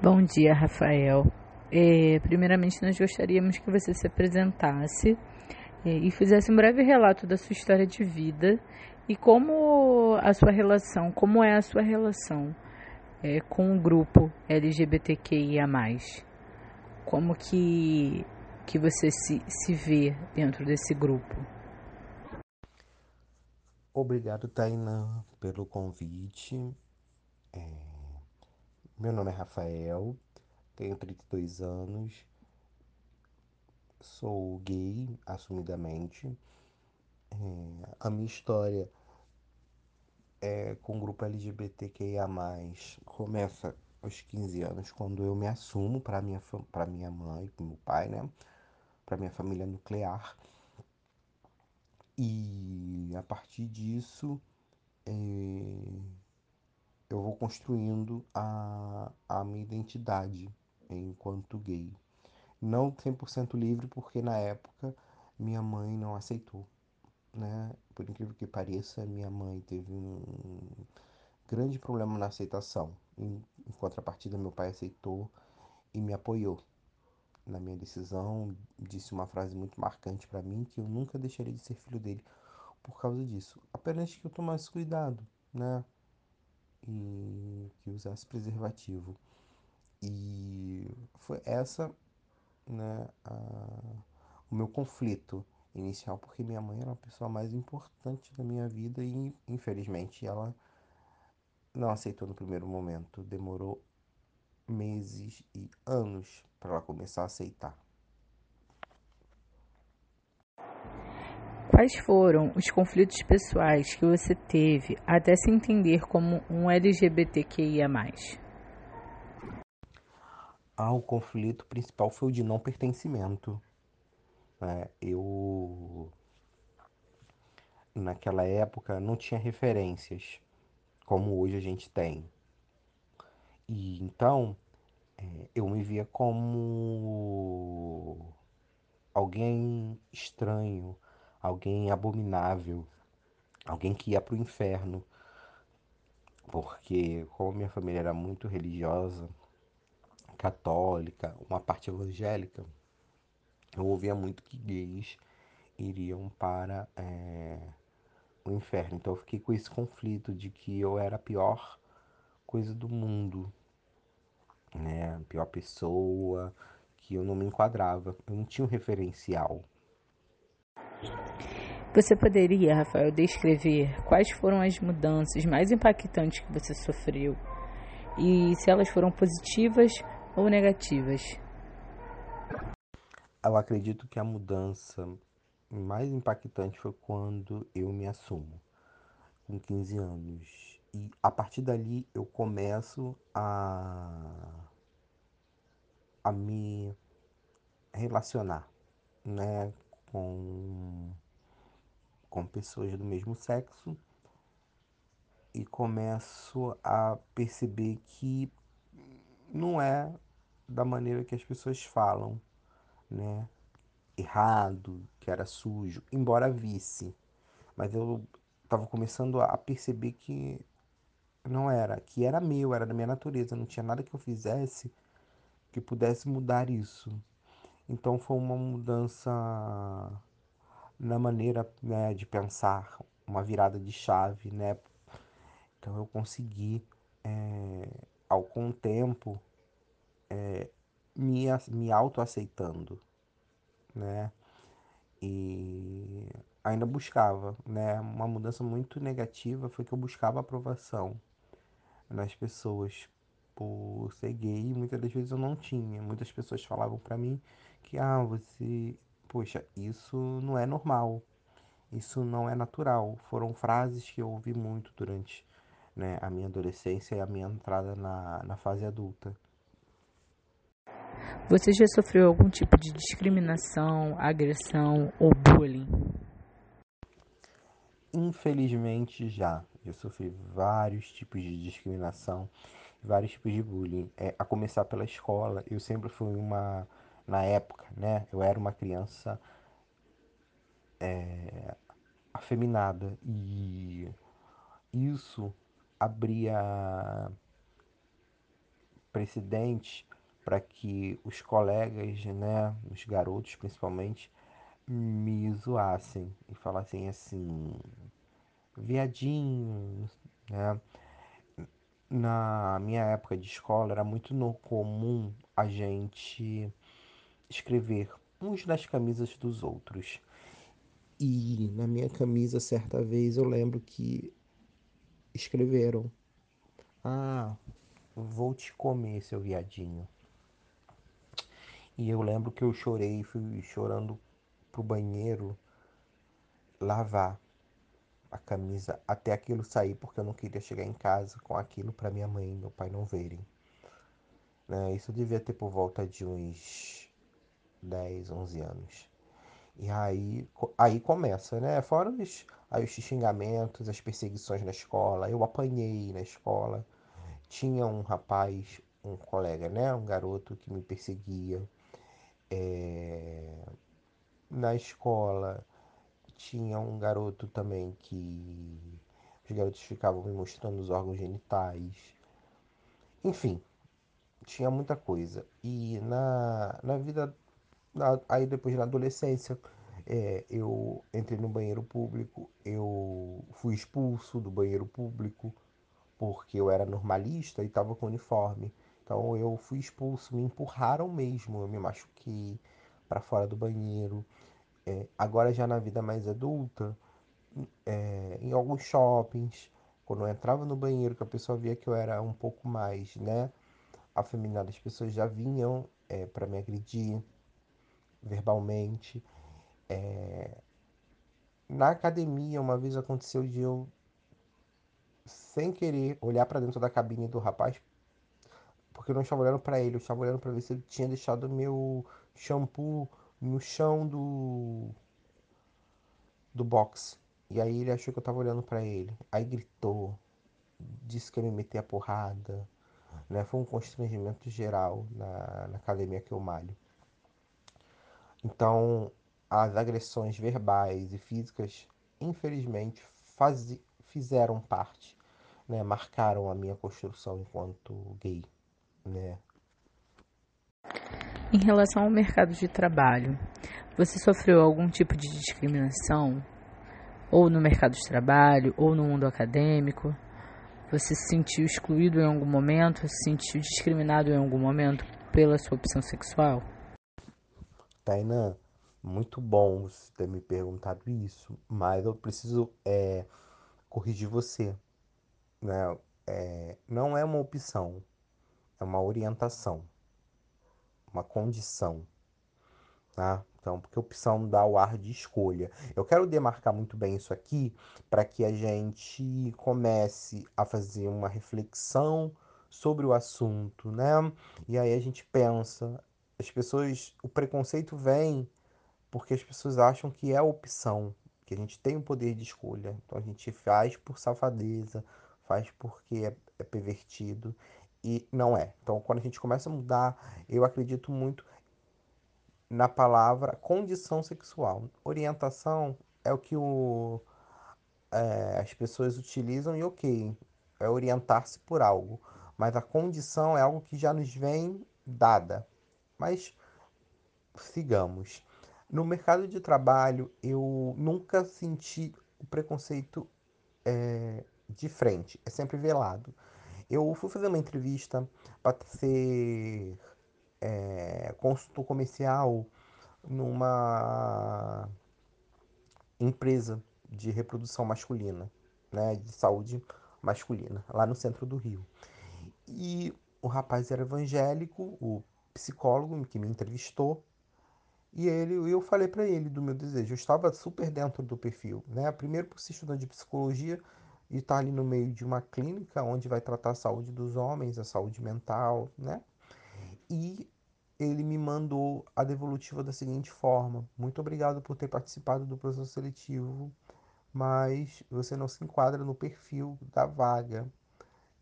Bom dia, Rafael. É, primeiramente, nós gostaríamos que você se apresentasse é, e fizesse um breve relato da sua história de vida e como a sua relação, como é a sua relação é, com o grupo LGBTQIA+. Como que, que você se, se vê dentro desse grupo? Obrigado, Tainá, pelo convite. É... Meu nome é Rafael, tenho 32 anos, sou gay, assumidamente. É... A minha história é com o grupo LGBTQIA+, começa aos 15 anos, quando eu me assumo para minha, para minha mãe, para meu pai, né? Para minha família nuclear. E a partir disso, é, eu vou construindo a, a minha identidade enquanto gay. Não 100% livre, porque na época minha mãe não aceitou. Né? Por incrível que pareça, minha mãe teve um grande problema na aceitação. Em, em contrapartida, meu pai aceitou e me apoiou na minha decisão, disse uma frase muito marcante para mim que eu nunca deixaria de ser filho dele por causa disso. Apenas que eu tomasse cuidado, né? E que usasse preservativo. E foi essa, né, a, o meu conflito inicial, porque minha mãe era a pessoa mais importante da minha vida e infelizmente ela não aceitou no primeiro momento. Demorou meses e anos para ela começar a aceitar. Quais foram os conflitos pessoais que você teve até se entender como um LGBTQIA? Ah, o conflito principal foi o de não pertencimento. É, eu, naquela época, não tinha referências como hoje a gente tem. E então é, eu me via como alguém estranho, alguém abominável, alguém que ia para o inferno. Porque, como minha família era muito religiosa, católica, uma parte evangélica, eu ouvia muito que gays iriam para é, o inferno. Então eu fiquei com esse conflito de que eu era a pior coisa do mundo, né? A pior pessoa, que eu não me enquadrava, eu não tinha um referencial. Você poderia, Rafael, descrever quais foram as mudanças mais impactantes que você sofreu e se elas foram positivas ou negativas? Eu acredito que a mudança mais impactante foi quando eu me assumo, com 15 anos. E a partir dali eu começo a, a me relacionar né, com com pessoas do mesmo sexo e começo a perceber que não é da maneira que as pessoas falam, né? Errado, que era sujo, embora visse. Mas eu estava começando a perceber que não era, que era meu, era da minha natureza, não tinha nada que eu fizesse que pudesse mudar isso. Então foi uma mudança na maneira né, de pensar, uma virada de chave, né? Então eu consegui, é, ao com o tempo, é, me, me autoaceitando, né? E ainda buscava, né? Uma mudança muito negativa foi que eu buscava aprovação nas pessoas por ser gay, muitas das vezes eu não tinha. Muitas pessoas falavam para mim que ah, você poxa, isso não é normal, isso não é natural. Foram frases que eu ouvi muito durante né, a minha adolescência e a minha entrada na, na fase adulta. Você já sofreu algum tipo de discriminação, agressão ou bullying? Infelizmente já. Eu sofri vários tipos de discriminação, vários tipos de bullying. É, a começar pela escola, eu sempre fui uma na época, né? Eu era uma criança é, afeminada e isso abria precedentes para que os colegas, né, os garotos principalmente, me zoassem e falassem assim, viadinho, né? Na minha época de escola era muito no comum a gente escrever uns nas camisas dos outros. E na minha camisa, certa vez, eu lembro que escreveram: Ah, vou te comer, seu viadinho. E eu lembro que eu chorei, fui chorando pro banheiro lavar a camisa até aquilo sair, porque eu não queria chegar em casa com aquilo para minha mãe e meu pai não verem. Né? Isso devia ter por volta de uns 10, 11 anos. E aí, aí começa, né? Fora os, aí os xingamentos, as perseguições na escola. Eu apanhei na escola. Tinha um rapaz, um colega, né? Um garoto que me perseguia. É... Na escola tinha um garoto também que os garotos ficavam me mostrando os órgãos genitais. Enfim, tinha muita coisa. E na, na vida, aí depois na adolescência, é, eu entrei no banheiro público, eu fui expulso do banheiro público porque eu era normalista e estava com uniforme. Então eu fui expulso, me empurraram mesmo, eu me machuquei para fora do banheiro. É, agora já na vida mais adulta, é, em alguns shoppings, quando eu entrava no banheiro, que a pessoa via que eu era um pouco mais, né, afeminado, as pessoas já vinham é, para me agredir verbalmente. É... Na academia, uma vez aconteceu de eu, sem querer, olhar para dentro da cabine do rapaz, porque eu não estava olhando para ele, eu estava olhando para ver se ele tinha deixado meu shampoo no chão do do box. E aí ele achou que eu tava olhando para ele. Aí gritou, disse que ia me meter a porrada. Né? Foi um constrangimento geral na, na academia que eu malho. Então, as agressões verbais e físicas, infelizmente, faz, fizeram parte, né? marcaram a minha construção enquanto gay. Né? Em relação ao mercado de trabalho, você sofreu algum tipo de discriminação? Ou no mercado de trabalho, ou no mundo acadêmico? Você se sentiu excluído em algum momento? Se sentiu discriminado em algum momento pela sua opção sexual? Tainan, muito bom você ter me perguntado isso, mas eu preciso é, corrigir você. Né? É, não é uma opção, é uma orientação uma condição, tá? Então, porque opção dá o ar de escolha. Eu quero demarcar muito bem isso aqui para que a gente comece a fazer uma reflexão sobre o assunto, né? E aí a gente pensa, as pessoas, o preconceito vem porque as pessoas acham que é opção, que a gente tem o poder de escolha. Então a gente faz por safadeza, faz porque é, é pervertido e não é. Então, quando a gente começa a mudar, eu acredito muito na palavra condição sexual. Orientação é o que o, é, as pessoas utilizam e ok, é orientar-se por algo. Mas a condição é algo que já nos vem dada. Mas sigamos. No mercado de trabalho, eu nunca senti o preconceito é, de frente, é sempre velado. Eu fui fazer uma entrevista para ser é, consultor comercial numa empresa de reprodução masculina, né, de saúde masculina, lá no centro do Rio. E o rapaz era evangélico, o psicólogo que me entrevistou, e ele, eu falei para ele do meu desejo. Eu estava super dentro do perfil, né? Primeiro por ser estudante de psicologia, e está ali no meio de uma clínica onde vai tratar a saúde dos homens, a saúde mental, né? E ele me mandou a devolutiva da seguinte forma: Muito obrigado por ter participado do processo seletivo, mas você não se enquadra no perfil da vaga.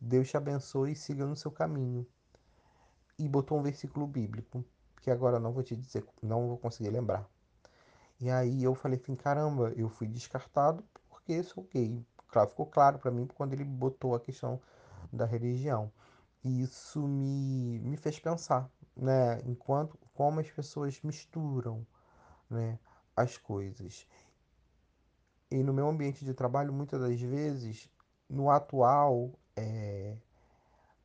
Deus te abençoe e siga no seu caminho. E botou um versículo bíblico, que agora não vou te dizer, não vou conseguir lembrar. E aí eu falei assim: caramba, eu fui descartado porque sou gay claro, ficou claro para mim quando ele botou a questão da religião. E isso me, me fez pensar, né? Enquanto como as pessoas misturam, né, as coisas. E no meu ambiente de trabalho, muitas das vezes, no atual, é,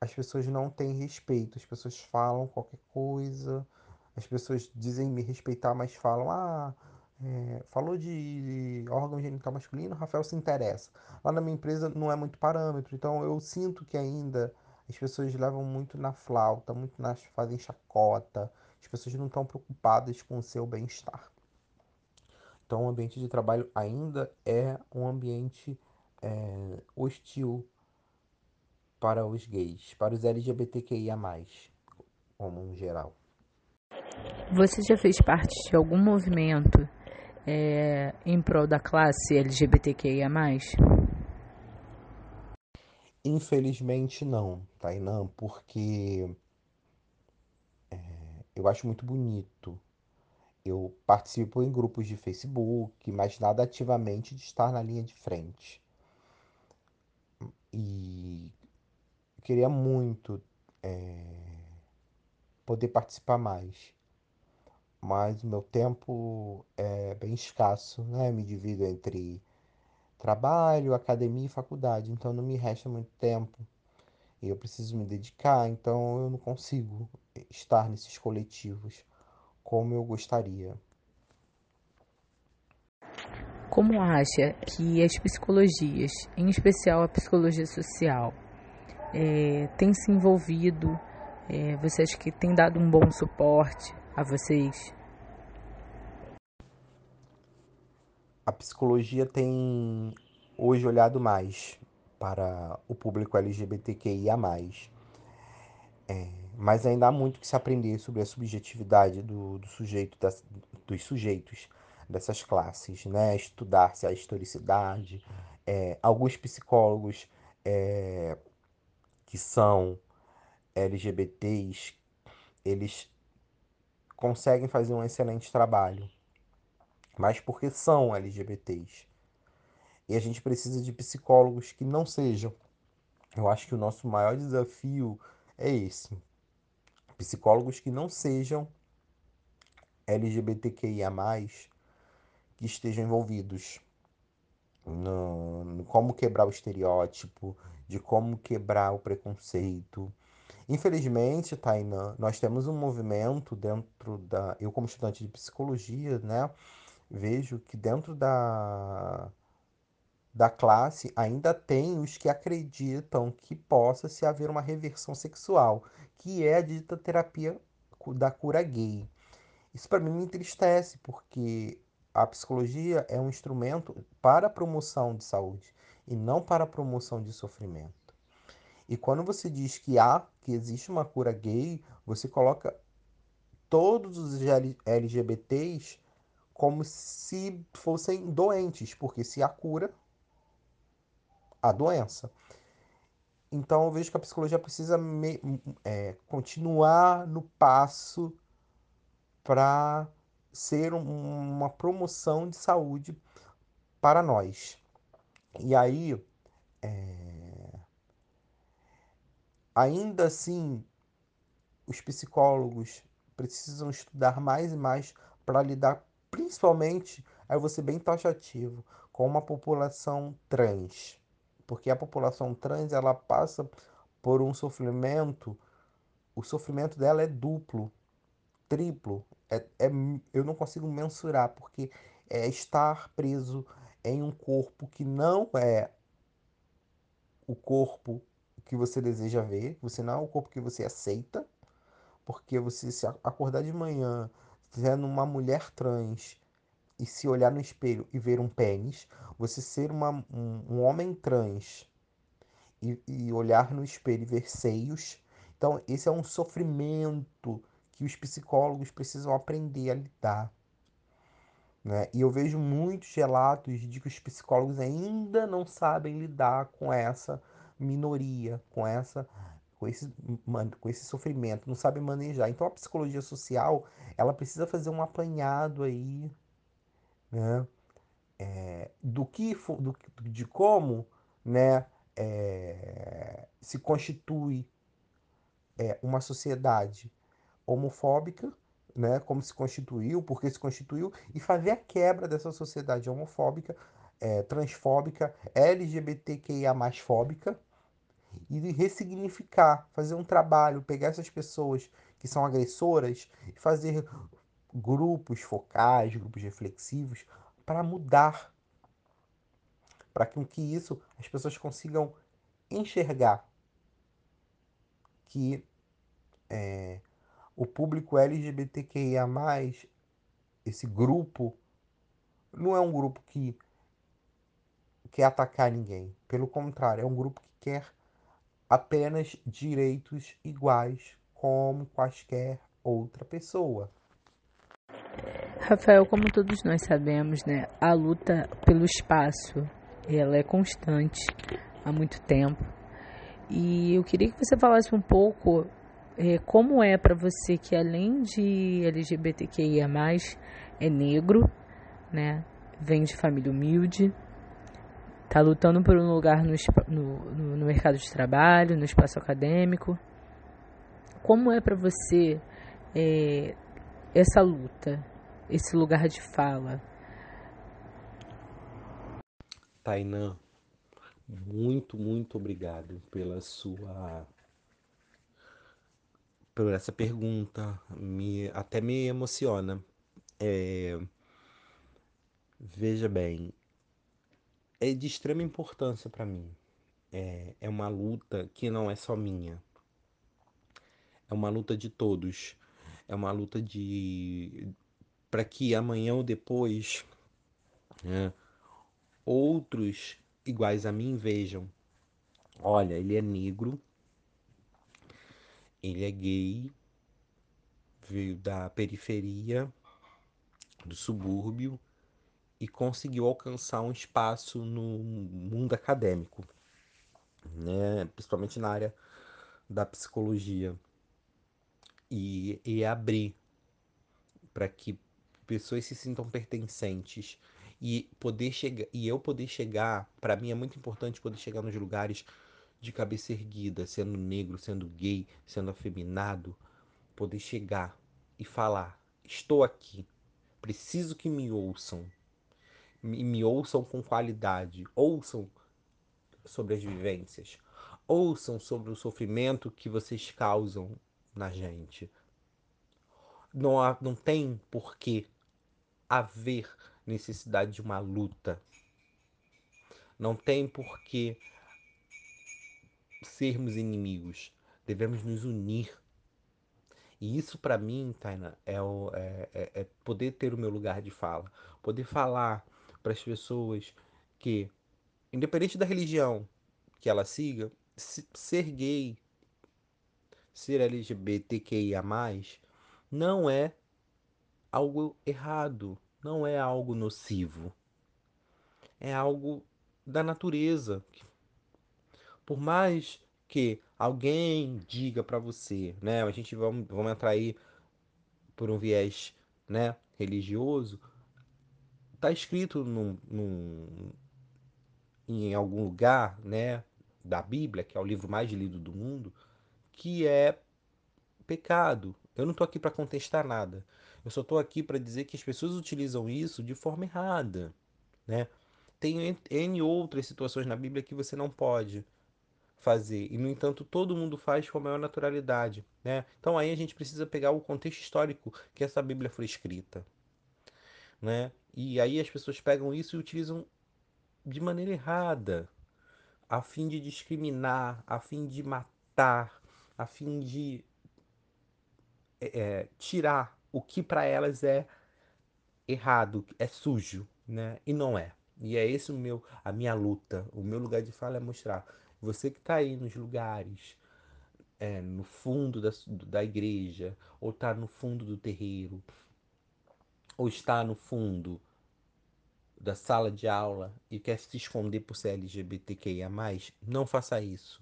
as pessoas não têm respeito, as pessoas falam qualquer coisa, as pessoas dizem me respeitar, mas falam, ah, é, falou de órgão genital masculino, Rafael se interessa. Lá na minha empresa não é muito parâmetro, então eu sinto que ainda as pessoas levam muito na flauta, muito nas fazem chacota, as pessoas não estão preocupadas com o seu bem-estar. Então, o ambiente de trabalho ainda é um ambiente é, hostil para os gays, para os LGBTQIA, como um geral. Você já fez parte de algum movimento é, em prol da classe LGBTQIA? Infelizmente não, Tainã, porque é, eu acho muito bonito. Eu participo em grupos de Facebook, mas nada ativamente de estar na linha de frente. E queria muito é, poder participar mais. Mas o meu tempo é bem escasso, né? Me divido entre trabalho, academia e faculdade, então não me resta muito tempo. E eu preciso me dedicar, então eu não consigo estar nesses coletivos como eu gostaria. Como acha que as psicologias, em especial a psicologia social, é, tem se envolvido? É, você acha que tem dado um bom suporte a vocês? A psicologia tem hoje olhado mais para o público LGBTQIA. É, mas ainda há muito que se aprender sobre a subjetividade do, do sujeito, das, dos sujeitos dessas classes, né? Estudar-se a historicidade. É, alguns psicólogos é, que são LGBTs, eles conseguem fazer um excelente trabalho, mas porque são LGBTs. E a gente precisa de psicólogos que não sejam. Eu acho que o nosso maior desafio é esse. Psicólogos que não sejam LGBTQIA, que estejam envolvidos no, no como quebrar o estereótipo, de como quebrar o preconceito. Infelizmente, Tainan, nós temos um movimento dentro da. Eu, como estudante de psicologia, né, vejo que dentro da, da classe ainda tem os que acreditam que possa se haver uma reversão sexual, que é a dita terapia da cura gay. Isso para mim me entristece, porque a psicologia é um instrumento para a promoção de saúde e não para a promoção de sofrimento. E quando você diz que há, que existe uma cura gay, você coloca todos os LGBTs como se fossem doentes, porque se há cura, há doença. Então eu vejo que a psicologia precisa me, é, continuar no passo para ser um, uma promoção de saúde para nós. E aí, é... ainda assim, os psicólogos precisam estudar mais e mais para lidar, principalmente, aí vou ser bem taxativo, com uma população trans. Porque a população trans ela passa por um sofrimento, o sofrimento dela é duplo, triplo, é, é, eu não consigo mensurar, porque é estar preso em um corpo que não é o corpo que você deseja ver, você não é o corpo que você aceita, porque você se acordar de manhã sendo uma mulher trans e se olhar no espelho e ver um pênis, você ser uma, um, um homem trans e, e olhar no espelho e ver seios, então esse é um sofrimento que os psicólogos precisam aprender a lidar. Né? E eu vejo muitos relatos de que os psicólogos ainda não sabem lidar com essa minoria, com essa com esse, com esse sofrimento, não sabem manejar. Então a psicologia social ela precisa fazer um apanhado aí, né? É, do que do, de como né, é, se constitui é uma sociedade homofóbica, né, como se constituiu, porque se constituiu, e fazer a quebra dessa sociedade homofóbica, é, transfóbica, LGBTQIA fóbica, e ressignificar, fazer um trabalho, pegar essas pessoas que são agressoras e fazer grupos focais, grupos reflexivos, para mudar, para que, que isso as pessoas consigam enxergar que é, o público LGBTQIA, esse grupo, não é um grupo que quer atacar ninguém. Pelo contrário, é um grupo que quer apenas direitos iguais como quaisquer outra pessoa. Rafael, como todos nós sabemos, né, a luta pelo espaço ela é constante há muito tempo. E eu queria que você falasse um pouco como é para você que além de LGBTQIA+, é negro, né, vem de família humilde, tá lutando por um lugar no, no, no mercado de trabalho, no espaço acadêmico. Como é para você é, essa luta? esse lugar de fala. Tainã, muito, muito obrigado pela sua por essa pergunta, me até me emociona. É, veja bem, é de extrema importância para mim. É, é uma luta que não é só minha. É uma luta de todos. É uma luta de para que amanhã ou depois né, outros iguais a mim vejam: olha, ele é negro, ele é gay, veio da periferia, do subúrbio e conseguiu alcançar um espaço no mundo acadêmico, né, principalmente na área da psicologia, e, e abrir para que pessoas se sintam pertencentes e poder chegar e eu poder chegar, para mim é muito importante poder chegar nos lugares de cabeça erguida, sendo negro, sendo gay, sendo afeminado, poder chegar e falar: estou aqui, preciso que me ouçam, me, me ouçam com qualidade, ouçam sobre as vivências, ouçam sobre o sofrimento que vocês causam na gente. Não, há, não tem porquê haver necessidade de uma luta. Não tem por que sermos inimigos. Devemos nos unir. E isso para mim, Taina, é, o, é, é, é, poder ter o meu lugar de fala. Poder falar para as pessoas que, independente da religião que ela siga, ser gay, ser LGBTQIA, não é algo errado, não é algo nocivo. É algo da natureza. Por mais que alguém diga para você, né, a gente vamos, vamos entrar aí por um viés, né, religioso, tá escrito num, num, em algum lugar, né, da Bíblia, que é o livro mais lido do mundo, que é pecado. Eu não estou aqui para contestar nada. Eu só estou aqui para dizer que as pessoas utilizam isso de forma errada, né? Tem N outras situações na Bíblia que você não pode fazer. E, no entanto, todo mundo faz com a maior naturalidade. Né? Então aí a gente precisa pegar o contexto histórico que essa Bíblia foi escrita. Né? E aí as pessoas pegam isso e utilizam de maneira errada, a fim de discriminar, a fim de matar, a fim de é, tirar o que para elas é errado, é sujo, né? E não é. E é esse o meu, a minha luta. O meu lugar de fala é mostrar. Você que está aí nos lugares, é, no fundo da, da igreja, ou está no fundo do terreiro, ou está no fundo da sala de aula e quer se esconder por ser LGBTQIA, não faça isso.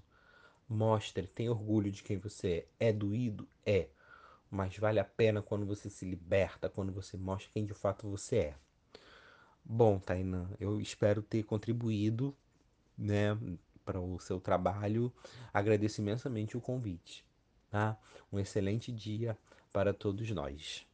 Mostre, tenha orgulho de quem você é. É doído? É mas vale a pena quando você se liberta, quando você mostra quem de fato você é. Bom, Tainan, eu espero ter contribuído, né, para o seu trabalho. Agradeço imensamente o convite. tá? Um excelente dia para todos nós.